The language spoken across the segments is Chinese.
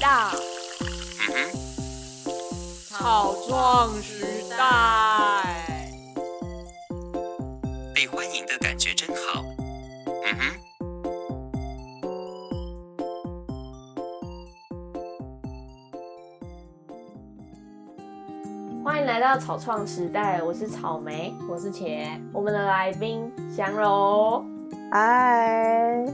道，嗯哼，草创时代。被欢迎的感觉真好。嗯哼，欢迎来到草创时代，我是草莓，我是茄，我们的来宾祥柔，嗨，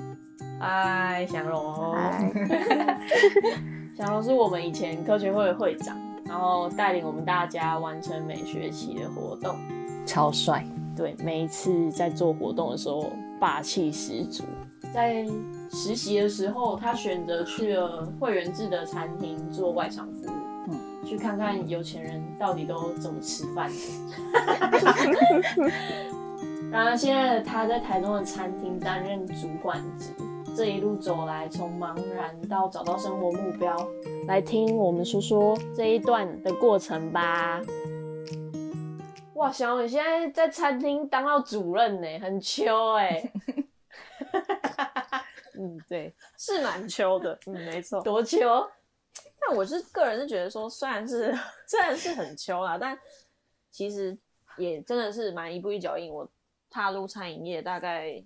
嗨，祥柔，嗨，祥柔是我们以前科学会的会长，然后带领我们大家完成每学期的活动。超帅，对，每一次在做活动的时候，霸气十足。在实习的时候，他选择去了会员制的餐厅做外场服务，嗯去看看有钱人到底都怎么吃饭的。然而，现在的他在台中的餐厅担任主管职，这一路走来，从茫然到找到生活目标，来听我们说说这一段的过程吧。哇，小伟现在在餐厅当到主任呢，很秋哎、嗯，对，是蛮秋的，嗯，没错。多秋。但我是个人是觉得说，虽然是虽然是很秋啦，但其实也真的是蛮一步一脚印。我踏入餐饮业大概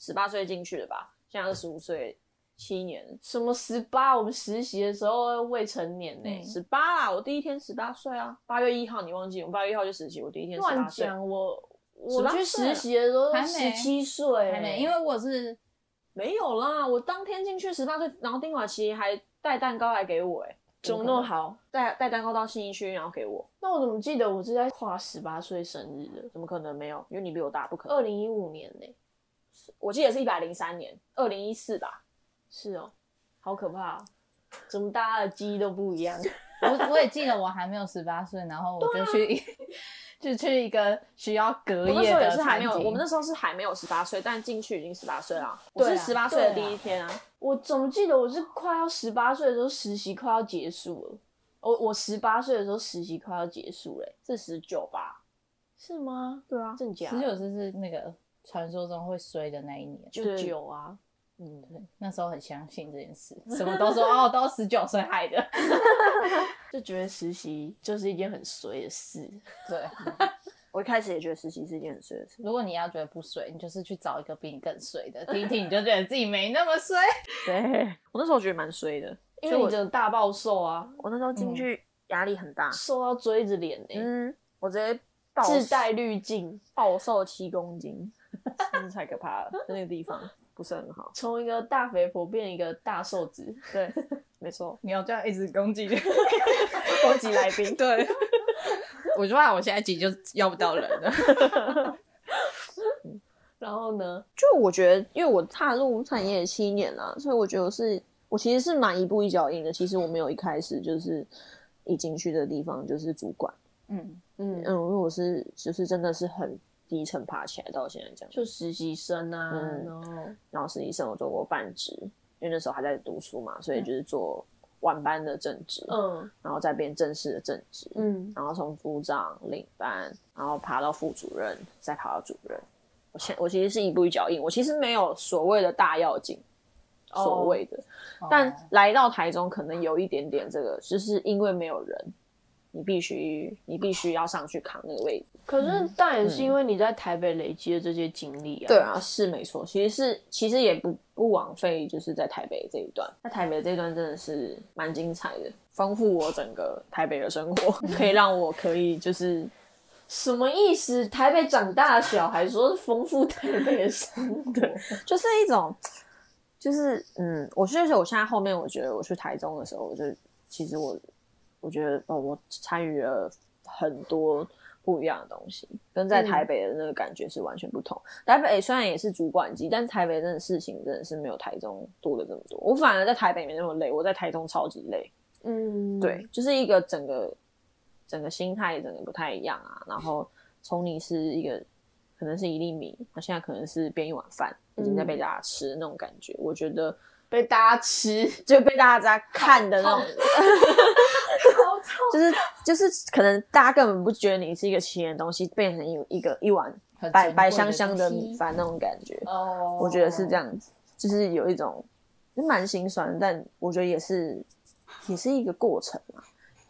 十八岁进去的吧，现在二十五岁，七年，什么十八？我们实习的时候未成年呢、十八啦。我第一天十八岁啊，八月一号，你忘记？我们八月一号就实习，我第一天十乱八岁。讲，我我去岁实习的时候十七岁，还没，因为我是没有啦，我当天进去十八岁，然后丁婉琪还带蛋糕来给我、欸，哎，怎么那么好？带带蛋糕到信义区，然后给我，那我怎么记得我是在跨十八岁生日的？怎么可能没有？因为你比我大，不可能。二零一五年呢、我记得是一百零三年，二零一四吧。是哦，好可怕哦！怎么大家的记忆都不一样？我我也记得我还没有十八岁，然后我就去、就去一个需要隔夜的是还没有，我们那时候是还没有十八岁，但进去已经十八岁了。我是十八岁的第一天啊，我怎么记得我是快要十八岁的时候实习快要结束了？我我十八岁的时候实习快要结束嘞、是十九吧？是吗？对啊，真假？十九是是那个传说中会衰的那一年，就九啊，嗯，对，那时候很相信这件事，什么都说 哦，都十九岁害的。就觉得实习就是一件很衰的事。对，我一开始也觉得实习是一件很衰的事。如果你要觉得不衰，你就是去找一个比你更衰的，听一听你就觉得自己没那么衰。对，我那时候觉得蛮衰的，因为你所以我真的大暴瘦啊，我那时候进去压力很大。瘦到锥着脸呢、嗯，我直接暴自带滤镜，暴瘦七公斤，真是太可怕了，那个地方不是很好。从一个大肥婆变一个大瘦子。对，没错，你要这样一直攻击，攻击来宾。对，我就怕我下一集就要不到人了。然后呢，就我觉得，因为我踏入产业七年了，所以我觉得我是我其实是蛮一步一脚印的。其实我没有一开始就是一进去的地方就是主管，嗯，嗯嗯，，因为我是就是真的是很低层爬起来到现在这样。就实习生啊，嗯。然后然后实习生我做过半职，因为那时候还在读书嘛，所以就是做晚班的正职，嗯。然后再变正式的正职，嗯，然后从组长领班，然后爬到副主任，再爬到主任。我现我其实是一步一脚印，我其实没有所谓的大要紧，哦所谓的，但哦来到台中可能有一点点这个，就是因为没有人，你必须你必须要上去扛那个位置。可是但也是因为你在台北累积的这些经历啊。对啊，是没错，其实是其实也不不枉费，就是在台北这一段，在台北这一段真的是蛮精彩的，丰富我整个台北的生活，可以让我可以就是 什么意思？台北长大的小孩说是丰富台北的生活，就是一种，就是嗯，我确实我现在后面我觉得我去台中的时候，我就其实我我觉得哦，我参与了很多不一样的东西，跟在台北的那个感觉是完全不同。台北虽然也是主管级，但是台北真的事情真的是没有台中多的这么多。我反而在台北没那么累，我在台中超级累。嗯，对，就是一个整个整个心态整个不太一样啊。然后从你是一个可能是一粒米，那现在可能是变一碗饭，已经在被大家吃的那种感觉。我觉得被大家吃，就被大家看的那种，就是就是可能大家根本不觉得你是一个奇人的东西，变成一一个一碗白白香香的米饭那种感觉。哦我觉得是这样子，就是有一种就蛮心酸，但我觉得也是也是一个过程嘛。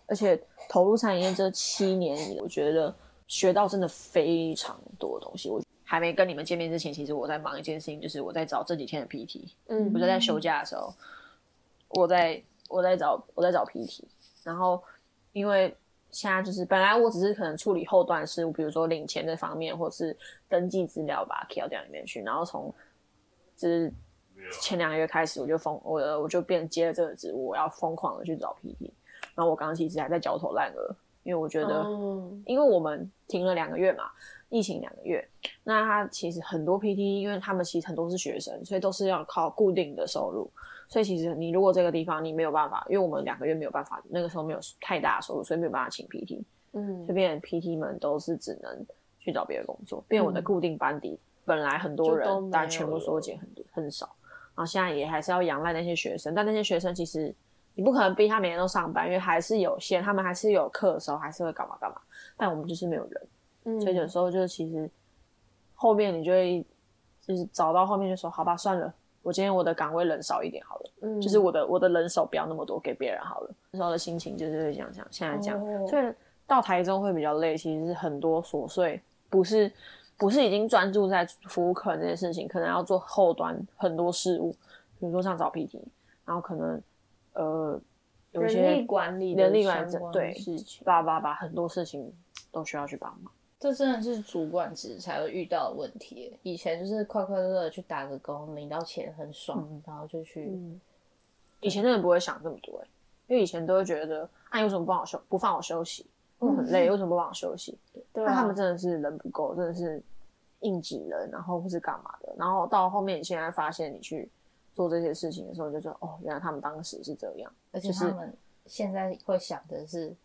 而且投入餐饮业这七年，我觉得学到真的非常多东西。我还没跟你们见面之前，其实我在忙一件事情，就是我在找这几天的 PT。嗯我就在休假的时候，我在我在找我在找 PT，然后因为现在就是本来我只是可能处理后段事务，比如说领钱这方面，或是登记资料把它 K 到里面去，然后从就是前两个月开始，我就疯我我就变接了这个职务，我要疯狂的去找 PT，然后我刚刚其实还在焦头烂额，因为我觉得。嗯因为我们停了两个月嘛，疫情两个月，那他其实很多 PT，因为他们其实很多是学生，所以都是要靠固定的收入，所以其实你如果这个地方你没有办法，因为我们两个月没有办法，那个时候没有太大的收入，所以没有办法请 PT，嗯。这边 PT 们都是只能去找别的工作，变我的嗯。固定班底本来很多人，但全部缩减很多很少，然后现在也还是要仰赖那些学生，但那些学生其实你不可能逼他每天都上班，因为还是有限，他们还是有课的时候还是会干嘛干嘛，但我们就是没有人。嗯。所以有时候就是其实后面你就会就是找到后面就说好吧算了，我今天我的岗位人少一点好了，嗯就是我的我的人手不要那么多给别人好了。那时候的心情就是会这样讲，现在这样，哦所以到台中会比较累，其实是很多琐碎，不是不是已经专注在服务客人这件事情，可能要做后端很多事务，比如说像找 PT，然后可能呃有一些人力管理的人力管理对事情，叭叭叭很多事情都需要去帮忙。这真的是主管职才会遇到的问题。以前就是快快乐乐去打个工，领到钱很爽，然后就去。嗯，以前真的不会想这么多、欸，因为以前都会觉得，啊，你为什么不让我休，不放我休息？我很累，为什么不让我休息？对啊，他们真的是人不够，真的是硬挤人，然后或是干嘛的，然后到后面你现在发现你去做这些事情的时候，你就说哦，原来他们当时是这样。而且是他们现在会想的是，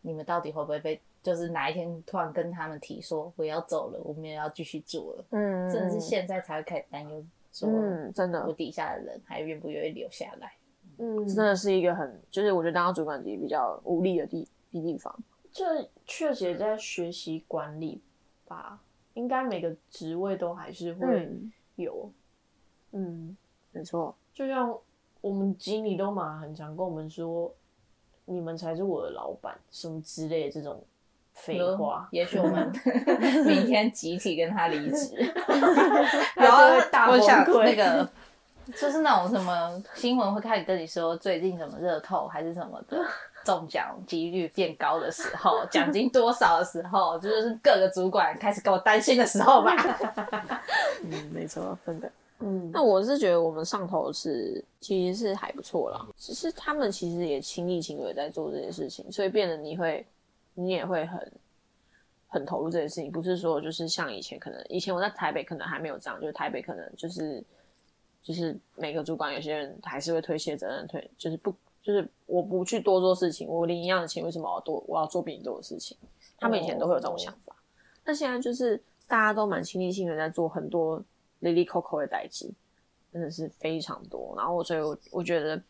你们到底会不会被，就是哪一天突然跟他们提说我要走了，我们也要继续做了，嗯真的是现在才会开始担忧，说嗯，真的我，底下的人还愿不愿意留下来。嗯，真的是一个很，就是我觉得当主管级比较无力的地地地方。这确实也在学习管理吧，应该每个职位都还是会嗯有，嗯，没错，就像我们经理都嘛很常跟我们说，你们才是我的老板，什么之类的这种废话，也许我们 明天集体跟他离职。然后会大崩我想溃那个，就是那种什么新闻会开始跟你说最近什么热透还是什么的中奖几率变高的时候，奖金多少的时候，就是各个主管开始给我担心的时候吧。嗯，没错，真的。嗯，那我是觉得我们上头是其实是还不错啦，只是他们其实也亲力亲为在做这件事情，所以变得你会你也会很很投入这件事情，不是说就是像以前可能以前我在台北可能还没有这样，就是台北可能就是就是每个主管有些人还是会推卸责任，推就是不就是我不去多做事情，我领一样的钱，为什么我要多我要做比你多的事情？他们以前都会有这种想法，那现在就是大家都蛮亲力亲为在做很多。里里扣扣的代际，真的是非常多。然后，所以我我觉得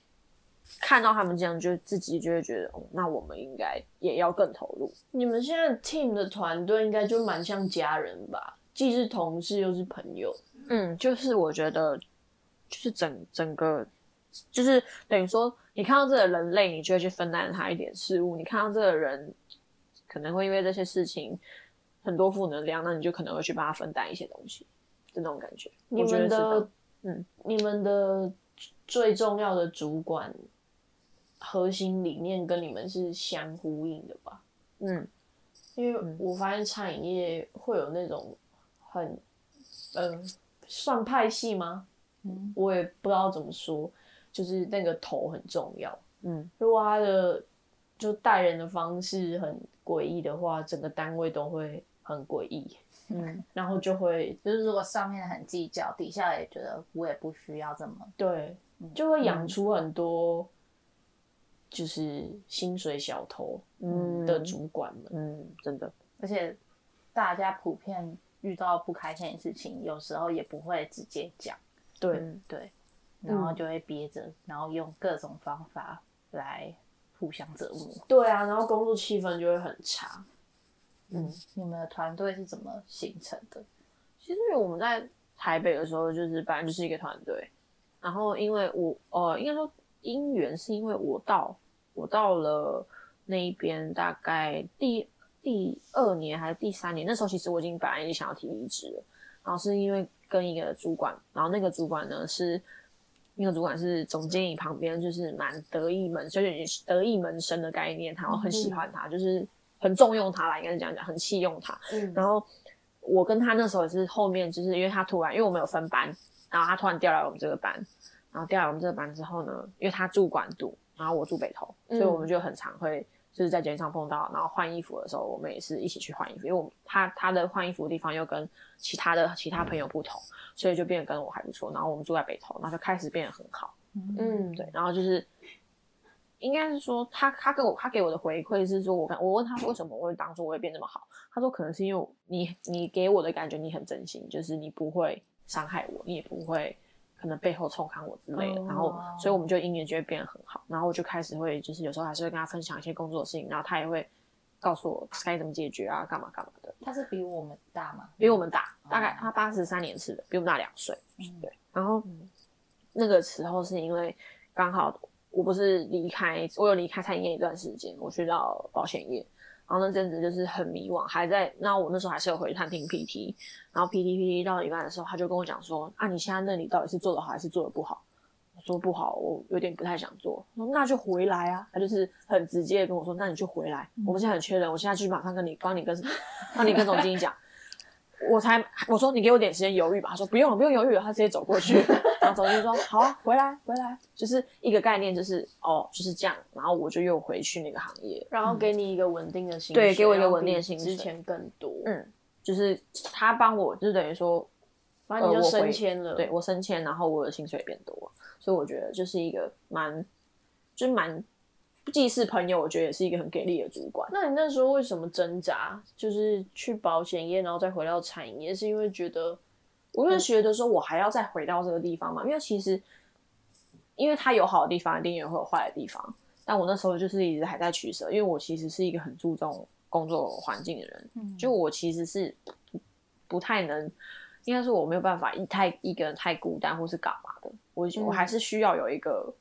看到他们这样，就自己就会觉得，哦，那我们应该也要更投入。你们现在 team 的团队应该就蛮像家人吧，既是同事又是朋友。嗯，就是我觉得，就是整整个，就是等于说，你看到这个人类，你就会去分担他一点事物；你看到这个人可能会因为这些事情很多负能量，那你就可能会去帮他分担一些东西。就那种感觉，你我觉得嗯，你们的最重要的主管核心理念跟你们是相呼应的吧？嗯因为我发现餐饮业会有那种很，呃，算派系吗？嗯，我也不知道怎么说，就是那个头很重要。嗯，如果他的就带人的方式很诡异的话，整个单位都会很诡异，嗯，然后就会就是如果上面很计较，底下也觉得我也不需要这么。对，就会养出很多就是薪水小偷嗯的主管们。嗯，真的，而且大家普遍遇到不开心的事情，有时候也不会直接讲，对，嗯对，然后就会憋着，然后用各种方法来互相折磨。对啊，然后工作气氛就会很差。嗯，你们的团队是怎么形成的？其实我们在台北的时候，就是本来就是一个团队，然后因为我呃，应该说因缘是因为我到我到了那一边大概第第二年还是第三年，那时候其实我已经本来已经想要提离职了，然后是因为跟一个主管，然后那个主管呢是那个主管是总经理旁边就是蛮得意门，就是得意门生的概念，然后很喜欢他，就是很重用他啦，应该是这样讲，很器用他。嗯，然后我跟他那时候也是后面，就是因为他突然，因为我们有分班，然后他突然调来我们这个班，然后调来我们这个班之后呢，因为他住管渡，然后我住北投，所以我们就很常会就是在捷运上碰到，然后换衣服的时候，我们也是一起去换衣服，因为我们他他的换衣服的地方又跟其他的其他朋友不同，所以就变得跟我还不错，然后我们住在北头，然后就开始变得很好。嗯，对，然后就是应该是说他他给我他给我的回馈是说我跟我问他为什么我会当初我会变这么好，他说可能是因为你你给我的感觉你很真心，就是你不会伤害我，你也不会可能背后冲康我之类的，然后所以我们就姻缘就会变得很好，然后我就开始会就是有时候还是会跟他分享一些工作的事情，然后他也会告诉我该怎么解决啊，干嘛干嘛的，他是比我们大吗？比我们大，大概他八十三年次的，比我们大两岁。嗯对，然后那个时候是因为刚好我不是离开，我有离开餐饮业一段时间，我去到保险业，然后那阵子就是很迷惘，还在那我那时候还是有回探听 PT，然后 PT PT 到一半的时候，他就跟我讲说啊，你现在那里到底是做的好还是做的不好？我说不好，我有点不太想做。说那就回来啊，他就是很直接的跟我说，那你就回来，我们现在很缺人，我现在去马上跟你帮你跟帮你跟总经理讲。我才我说你给我点时间犹豫吧，他说不用了，不用犹豫了，他直接走过去，然后走过去说好啊，回来回来，就是一个概念，就是哦就是这样，然后我就又回去那个行业，然后。给你一个稳定的薪水，对给我一个稳定的水之前更多，嗯，就是他帮我，就等于说反正你就升迁了，对我升迁，然后我的薪水也变多了，所以我觉得就是一个蛮就是蛮既是朋友，我觉得也是一个很给力的主管。那你那时候为什么挣扎？就是去保险业，然后再回到产业，是因为觉得我就觉得说，我还要再回到这个地方嘛，因为其实，因为它有好的地方，一定也会有坏的地方。但我那时候就是一直还在取舍，因为我其实是一个很注重工作环境的人，嗯就我其实是不不太能，应该是我没有办法一太一个人太孤单或是干嘛的，我、我还是需要有一个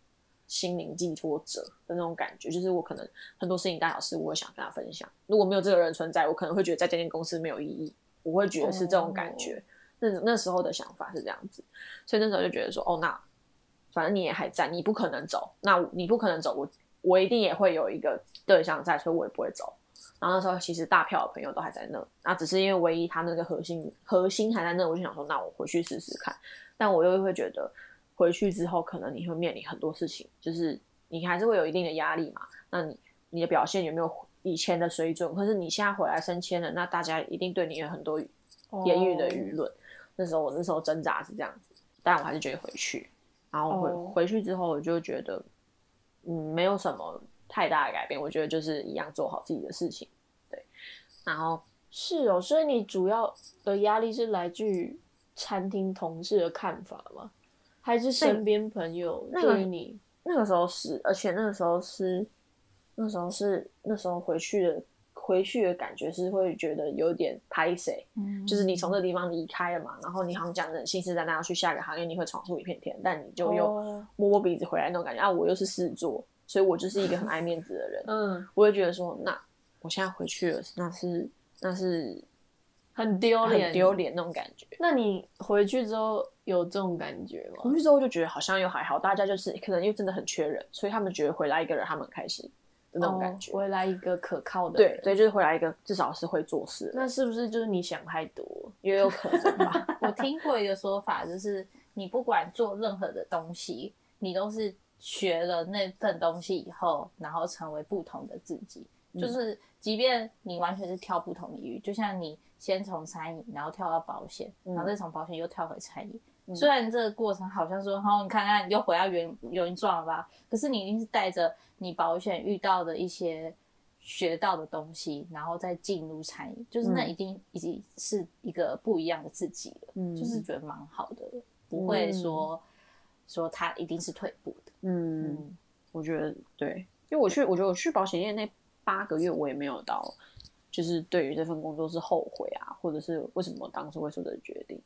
心灵寄托者的那种感觉，就是我可能很多事情大小事我会想跟他分享，如果没有这个人存在，我可能会觉得在这间公司没有意义，我会觉得是这种感觉。那那时候的想法是这样子，所以那时候就觉得说，哦，那反正你也还在，你不可能走，那你不可能走，我我一定也会有一个对象在，所以我也不会走。然后那时候其实大票的朋友都还在那，那只是因为唯一他那个核心核心还在那，我就想说，那我回去试试看。但我又会觉得回去之后，可能你会面临很多事情，就是你还是会有一定的压力嘛。那你你的表现有没有以前的水准？可是你现在回来升迁了，那大家一定对你有很多言语的舆论。那时候我那时候挣扎是这样子，但我还是决定回去。然后回、哦回去之后，我就觉得，嗯，没有什么太大的改变。我觉得就是一样做好自己的事情，对。然后是哦，所以你主要的压力是来自于餐厅同事的看法吗？还是身边朋友那个对于你？那个时候是，而且那个时候是，那时候是那时候回去的回去的感觉是会觉得有点拍谁，嗯就是你从这个地方离开了嘛，然后你好像讲的很信誓旦旦要去下一个行业，你会闯出一片天，但你就又哦摸摸鼻子回来那种感觉啊！我又是事做，所以我就是一个很爱面子的人，嗯，我会觉得说，那我现在回去了，那是那是很丢脸，丢。脸那种感觉。那你回去之后有这种感觉吗？回去之后就觉得好像又还好，大家就是可能又真的很缺人，所以他们觉得回来一个人，他们很开心的那种感觉。哦回来一个可靠的人，对对，就是回来一个至少是会做事，那是不是就是你想太多？也有可能吧。我听过一个说法，就是你不管做任何的东西，你都是学了那份东西以后，然后成为不同的自己。就是即便你完全是跳不同领域，就像你先从餐饮，然后跳到保险，然后再从保险又跳回餐饮。虽然这个过程好像说，哦，你看看你又回到原原状了吧？可是你一定是带着你保险遇到的一些学到的东西，然后再进入餐饮，就是那嗯一定已经是一个不一样的自己了。嗯就是觉得蛮好的，不会说、说他一定是退步的。嗯，嗯，我觉得对，因为我去，我觉得我去保险业那八个月，我也没有到，就是对于这份工作是后悔啊，或者是为什么我当初会做这个决定。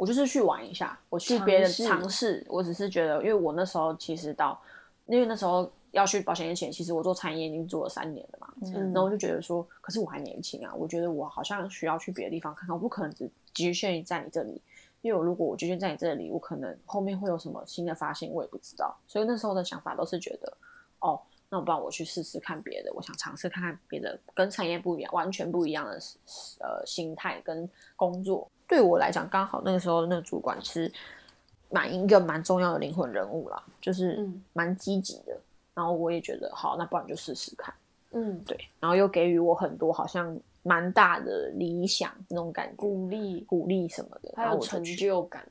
我就是去玩一下，我去别的尝试尝试，我只是觉得，因为我那时候其实到因为那时候要去保险业前，其实我做餐饮业已经做了三年了嘛，嗯然后我就觉得说，可是我还年轻啊，我觉得我好像需要去别的地方看看，我不可能只局限于在你这里，因为我如果我局限在你这里，我可能后面会有什么新的发现，我也不知道。所以那时候的想法都是觉得，哦，那我不然我去试试看别的，我想尝试看看别的跟产业不一样、完全不一样的呃心态跟工作。对我来讲，刚好那个时候那个主管是蛮一个蛮重要的灵魂人物啦，就是嗯蛮积极的。然后我也觉得好，那不然就试试看。嗯，对，然后又给予我很多好像蛮大的理想那种感觉，鼓励鼓励什么的，还有成就感。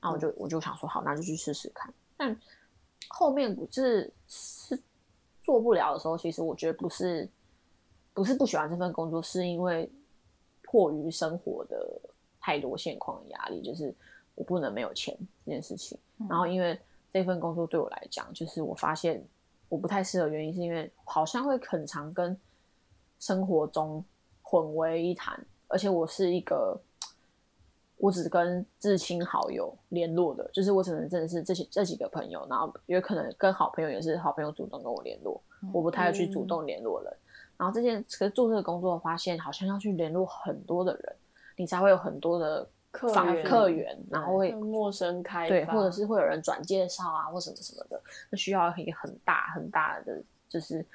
然后我就我就想说好，那就去试试看。但后面不是是做不了的时候，其实我觉得不是不是不喜欢这份工作，是因为迫于生活的太多现况的压力，就是我不能没有钱这件事情。然后因为这份工作对我来讲，就是我发现我不太适合，原因是因为好像会很常跟生活中混为一谈，而且我是一个。我只跟至亲好友联络的，就是我只能真的是这些这几个朋友，然后也可能跟好朋友也是好朋友主动跟我联络，我不太会去主动联络人。然后这件可是做这个工作，发现好像要去联络很多的人，你才会有很多的客源客源，然后会陌生开发，对，或者是会有人转介绍啊，或什么什么的，那需要一个很大很大的，就是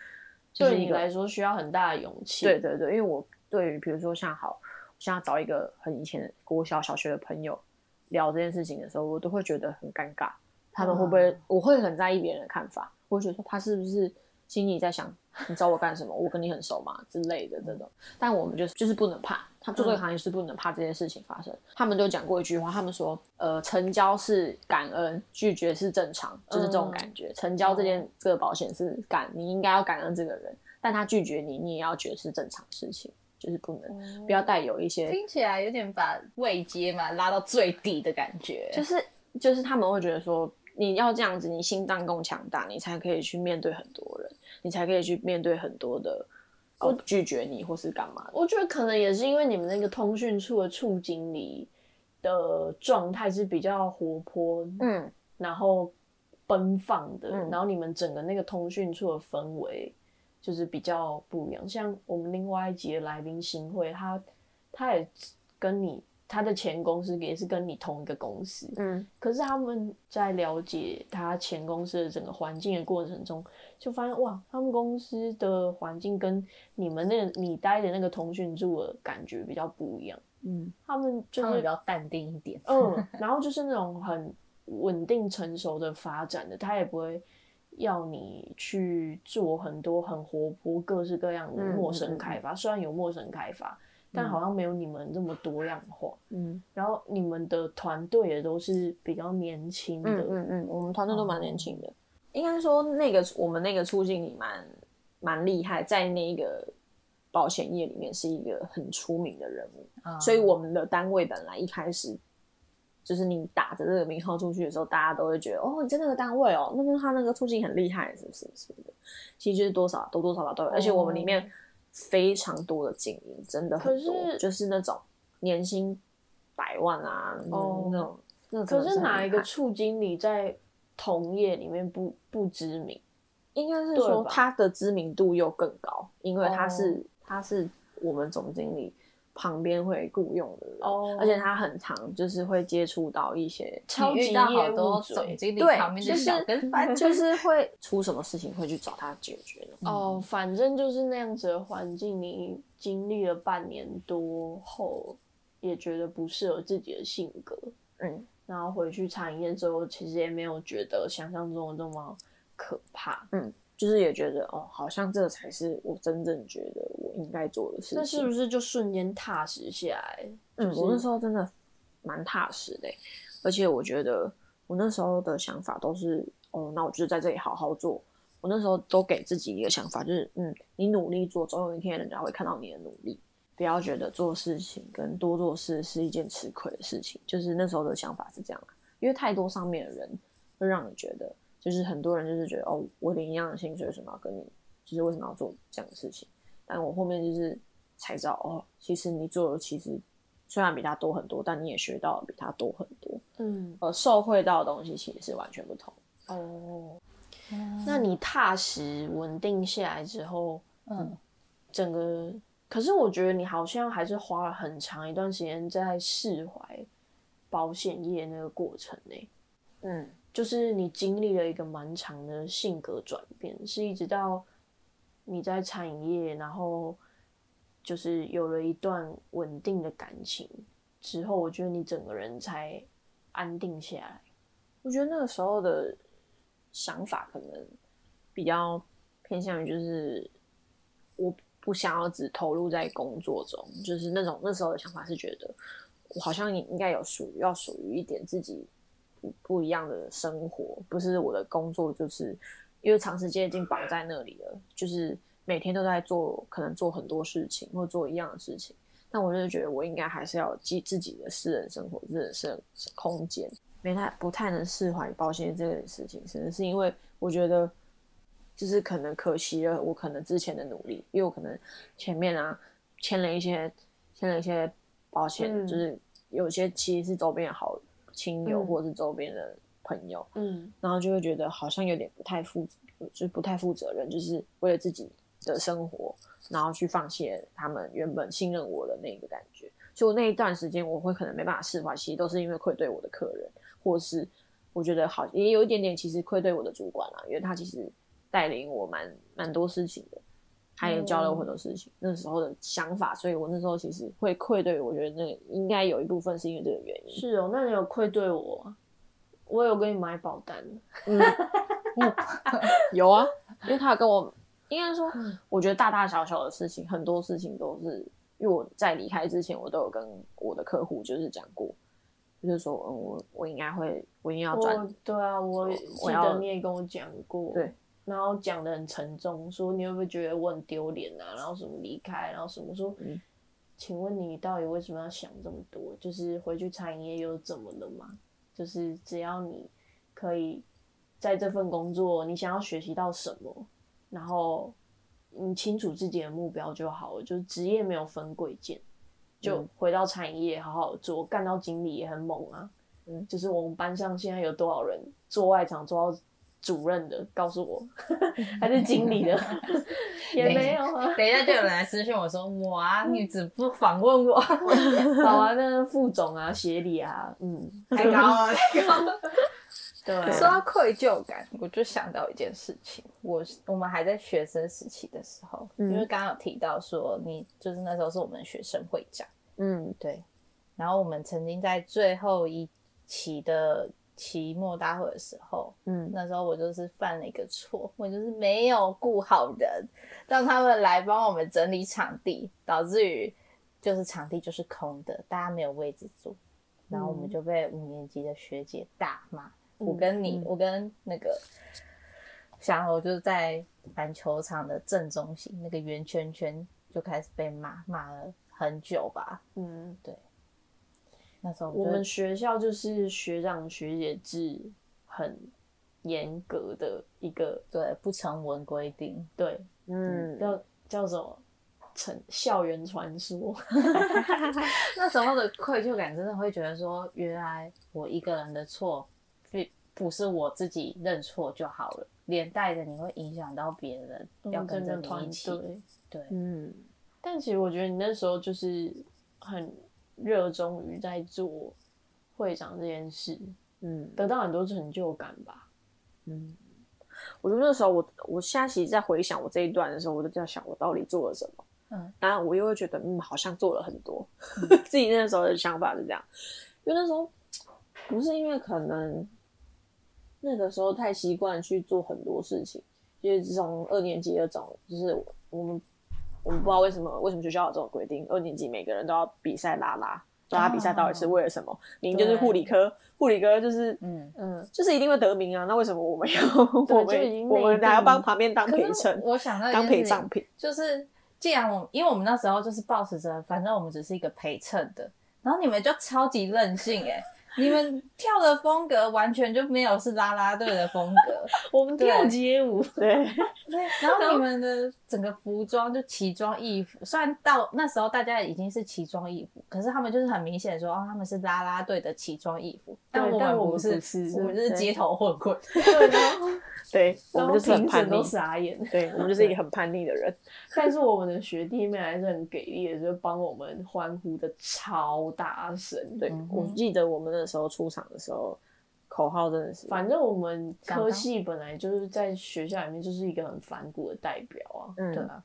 对你来说需要很大的勇气。对对对，因为我对于比如说像好，我现在找一个很以前国小小学的朋友聊这件事情的时候，我都会觉得很尴尬。他们会不会？我会很在意别人的看法，我会觉得说他是不是心里在想你找我干什么？我跟你很熟嘛之类的这种。但我们就是就是不能怕，他做这个行业是不能怕这件事情发生。他们就讲过一句话，他们说呃，成交是感恩，拒绝是正常，就是这种感觉。成交这件这个保险是感，你应该要感恩这个人，但他拒绝你，你也要觉得是正常事情，就是不能不要带有一些听起来有点把位阶嘛拉到最低的感觉。就是就是他们会觉得说，你要这样子，你心脏够强大，你才可以去面对很多人，你才可以去面对很多的我拒绝你或是干嘛的。我觉得可能也是因为你们那个通讯处的处经理的状态是比较活泼，嗯，然后奔放的，嗯然后你们整个那个通讯处的氛围就是比较不一样。像我们另外一集的来宾新会，他他也跟你他的前公司也是跟你同一个公司，嗯可是他们在了解他前公司的整个环境的过程中，就发现哇，他们公司的环境跟你们那个你待的那个通讯处的感觉比较不一样。嗯他们就是他们比较淡定一点。嗯，然后就是那种很稳定成熟的发展的，他也不会要你去做很多很活泼、各式各样的嗯陌生开发。虽然有陌生开发，但好像没有你们这么多样化。嗯然后你们的团队也都是比较年轻的，嗯嗯嗯，我们团队都蛮年轻的，应该说那个我们那个处经理蛮蛮厉害，在那个保险业里面是一个很出名的人物。啊所以我们的单位本来一开始就是你打着这个名号出去的时候，大家都会觉得哦，你在那个单位哦，那跟他那个促进很厉害，是不是？是不是？其实就是多少多多少少都有，而且我们里面非常多的精英，真的很多就是那种年薪百万啊，那种。那可是哪一个处经理在同业里面不不知名？应该是说他的知名度又更高，因为他是、哦他是我们总经理旁边会雇佣的人，哦而且他很常就是会接触到一些超级业务总经理对旁边的就是小跟班，就是会出什么事情会去找他解决的。哦，反正就是那样子的环境，你经历了半年多后，也觉得不适合自己的性格，嗯，然后回去产业之后，其实也没有觉得想象中的那么可怕。就是也觉得哦，好像这才是我真正觉得我应该做的事情。那是不是就瞬间踏实下来？嗯，就是我那时候真的蛮踏实的欸，而且我觉得我那时候的想法都是，哦，那我就在这里好好做。我那时候都给自己一个想法，就是，嗯，你努力做，总有一天人家会看到你的努力。不要觉得做事情跟多做事是一件吃亏的事情，就是那时候的想法是这样啊因为太多上面的人会让你觉得，就是很多人就是觉得，哦，我领一样的薪水，为什么要跟你，就是为什么要做这样的事情？但我后面就是才知道，哦，其实你做的其实虽然比他多很多，但你也学到的比他多很多，嗯，呃，受惠到的东西其实是完全不同。哦，那你踏实稳定下来之后，嗯，整个，可是我觉得你好像还是花了很长一段时间在释怀保险业那个过程呢、嗯就是你经历了一个蛮长的性格转变，是一直到你在餐饮业，然后就是有了一段稳定的感情之后，我觉得你整个人才安定下来。我觉得那个时候的想法可能比较偏向于就是我不想要只投入在工作中，就是那种那时候的想法是觉得我好像应该有属于要属于一点自己不一样的生活，不是我的工作就是因为长时间已经绑在那里了，就是每天都在做可能做很多事情或做一样的事情。那我就觉得我应该还是要记自己的私人生活、自己的私人空间，没太不太能释怀保险这件事情，可能是因为我觉得就是可能可惜了我可能之前的努力，因为我可能前面啊签了一些签了一些保险，就是有些其实是周边的好亲友嗯或者是周边的朋友，嗯然后就会觉得好像有点不太负，就是不太负责任，就是为了自己的生活，然后去放弃他们原本信任我的那个感觉。所以我那一段时间，我会可能没办法释怀，其实都是因为愧对我的客人，或是我觉得好也有一点点其实愧对我的主管啦，因为他其实带领我蛮蛮多事情的，他也教了我很多事情。那时候的想法，所以我那时候其实会愧对，我觉得那个应该有一部分是因为这个原因。是哦，那你有愧对我啊？我有给你买保单，嗯，有啊，因为他有跟我，应该说，我觉得大大小小的事情，很多事情都是，因为我在离开之前，我都有跟我的客户就是讲过，就是说，嗯，我我应该会，我一定要转，对啊，我记我要得你也跟我讲过，对，然后讲的很沉重，说你会不会觉得我很丢脸啊？然后什么离开，然后什么说，嗯请问你到底为什么要想这么多？就是回去餐饮业又怎么了嘛？就是只要你可以在这份工作，你想要学习到什么，然后你清楚自己的目标就好了。就是职业没有分贵贱，就嗯回到餐饮业好好做，干到经理也很猛啊。嗯就是我们班上现在有多少人做外场做到主任的，告诉我，还是经理的，也没有啊。等一下就有人来私信我说，我啊，你只不访问我，好啊，那副总啊、协理啊，嗯，太高了，太高了。对啊，说到愧疚感，我就想到一件事情，我我们还在学生时期的时候，嗯。因为刚刚有提到说你就是那时候是我们学生会长，嗯对，然后我们曾经在最后一期的期末大会的时候，嗯那时候我就是犯了一个错，我就是没有雇好人，让他们来帮我们整理场地，导致于就是场地就是空的，大家没有位置坐，然后我们就被五年级的学姐大骂。我跟你，嗯我跟那个想我就是在篮球场的正中心那个圆圈圈就开始被骂，骂了很久吧。嗯，那时候我就们学校就是学长学姐制很严格的一个，对不成文规定，对，嗯，叫叫什么？成校园传说，那时候的愧疚感真的会觉得说，原来我一个人的错，并不是我自己认错就好了，连带着你会影响到别人，要跟着团你一起。队。对，嗯但其实我觉得你那时候就是很热衷于在做会长这件事，嗯得到很多成就感吧。嗯，我觉得那时候我我现在其实，在回想我这一段的时候，我就在想我到底做了什么。嗯，当然我又会觉得，嗯，好像做了很多。自己那时候的想法是这样，因为那时候不是因为可能那个时候太习惯去做很多事情，就是自从二年级的种，就是我们我们不知道为什么为什么学校有这种规定，二年级每个人都要比赛拉拉，拉拉比赛到底是为了什么？明明就是护理科，护理科就是嗯，嗯，就是一定会得名啊，那为什么我们要 我们我们还要帮旁边当陪衬，我想到当陪葬品？就是既然我因为我们那时候就是抱持着，反正我们只是一个陪衬的，然后你们就超级任性哎、你们跳的风格完全就没有是啦啦队的风格，我们跳街舞，对，对，然后你们的整个服装就奇装异服，虽然到那时候大家已经是奇装异服，可是他们就是很明显说哦，他们是啦啦队的奇装异服，但我们但我们不是，我们是街头混混。对，对，我们就是很叛逆傻眼。对我们就是一个很叛逆的人。但是我们的学弟妹还是很给力的，就帮我们欢呼的超大声。对嗯，我记得我们那时候出场的时候，口号真的是，反正我们科系本来就是在学校里面就是一个很反骨的代表啊。嗯对啊，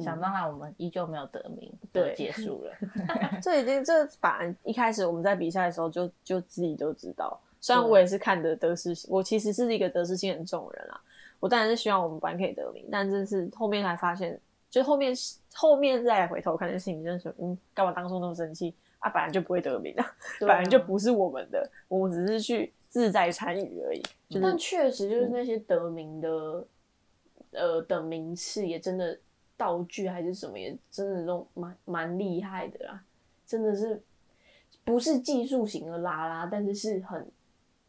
想当然我们依旧没有得名，对结束了。这已经这反正一开始我们在比赛的时候就就自己就知道，虽然我也是看得得失，我其实是一个得失心很重的人啊。我当然是希望我们班可以得名，但这是后面才发现，就后面后面再回头看，这事情真的是，嗯，干嘛当初那么生气啊？本来就不会得名啊，啊本来就不是我们的，我们只是去自在参与而已。就是但确实就是那些得名的，呃的名次也真的道具还是什么，也真的都蛮蛮厉害的啦，真的是不是技术型的拉拉，但是是很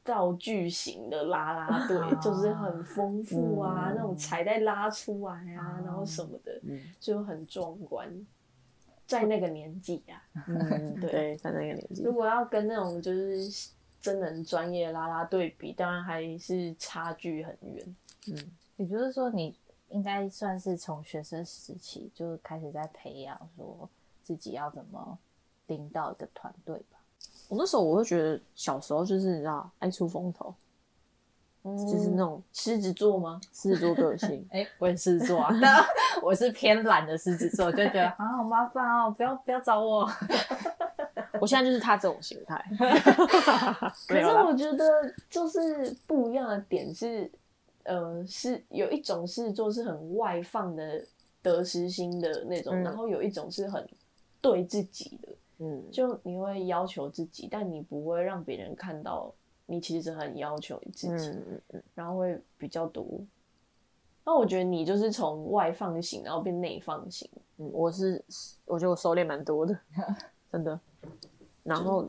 道具型的拉拉 队，啊就是很丰富啊，嗯那种彩带拉出来啊，啊然后什么的，嗯就很壮观。在那个年纪啊，嗯，对对，在那个年纪如，果要跟那种就是真人专业拉拉对比，当然还是差距很远。嗯，也就是说，你应该算是从学生时期就开始在培养，说自己要怎么领导一个团队吧。我那时候我会觉得小时候就是你知道爱出风头，就是那种狮子座吗？狮子座个性。哎、我也狮子座啊，但我是偏懒的狮子座，就觉得啊好麻烦哦，不要不要找我。我现在就是他这种心态。可是我觉得就是不一样的点是，呃，是有一种狮子座是很外放的得失心的那种，嗯然后有一种是很对自己的，嗯，就你会要求自己，但你不会让别人看到你其实很要求自己，嗯然后会比较多。那我觉得你就是从外放型，然后变内放型，嗯，我是我觉得我收敛蛮多的，真的。然后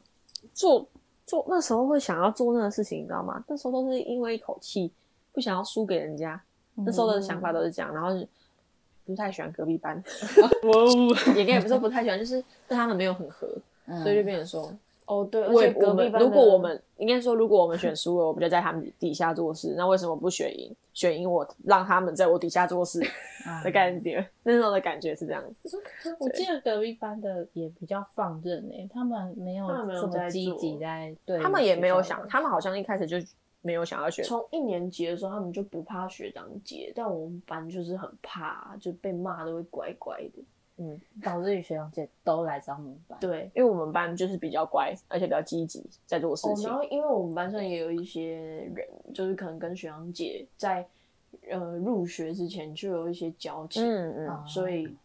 做做那时候会想要做那个事情，你知道吗？那时候都是因为一口气，不想要输给人家。那时候的想法都是这样，然后就不太喜欢隔壁班，也跟也不是说不太喜欢，就是跟他们没有很合，嗯所以就变成说，哦对，而我我们如果我们应该说，如果我们选输了，我们就在他们底下做事，那为什么不选赢？选赢我，让他们在我底下做事啊的感觉，那时候的感觉是这样子。我记得隔壁班的也比较放任诶、他们没有他们没有这么积极在对，他们也没有想，他们好像一开始就没有想要选。从一年级的时候，他们就不怕学长姐，但我们班就是很怕，就被骂都会乖乖的。嗯，导致于学长姐都来找我们班。对，因为我们班就是比较乖，而且比较积极，在做事哦，情。然后因为我们班上也有一些人，就是可能跟学长姐在呃入学之前就有一些交情，嗯嗯啊所以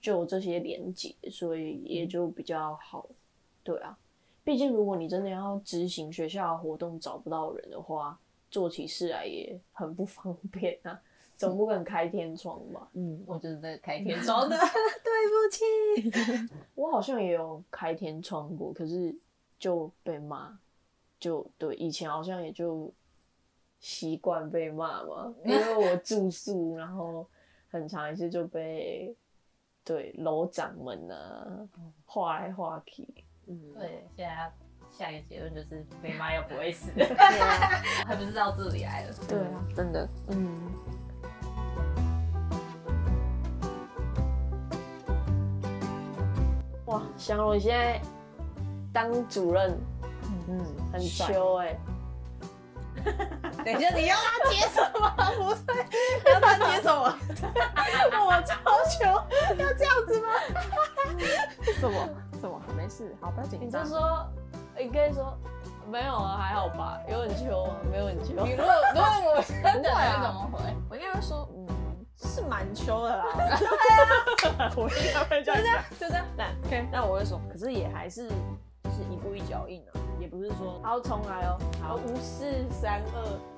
就有这些连结，所以也就比较好。对啊，毕竟如果你真的要执行学校的活动找不到人的话，做起事来也很不方便啊，总不可能开天窗吧？嗯，我就是在开天 窗的，对不起。我好像也有开天窗过，可是就被骂，就对，以前好像也就习惯被骂嘛，因为我住宿，然后很长一次就被对楼长们啊画来画去，嗯，对，现在下一个结论就是被骂又不会死，还不是到这里来了。对啊，真的，嗯。祥龙，你现在当主任嗯，很帅秋哎、等一下，你要他接什么？不对，你要他接什么？我超穷，要这样子吗？什么什么？没事，好，不要紧你就张。说，你可以说没有啊，还好吧，有很秋吗？没有很秋。你如果如果我真的，不会啊怎么回？我应该会说，嗯，是蛮秋的啦。对啊，我应该会这样讲。就这样。但 OK，那我会说，可是也还是就是一步一脚印啊，也不是说好，重来哦。好五四三二。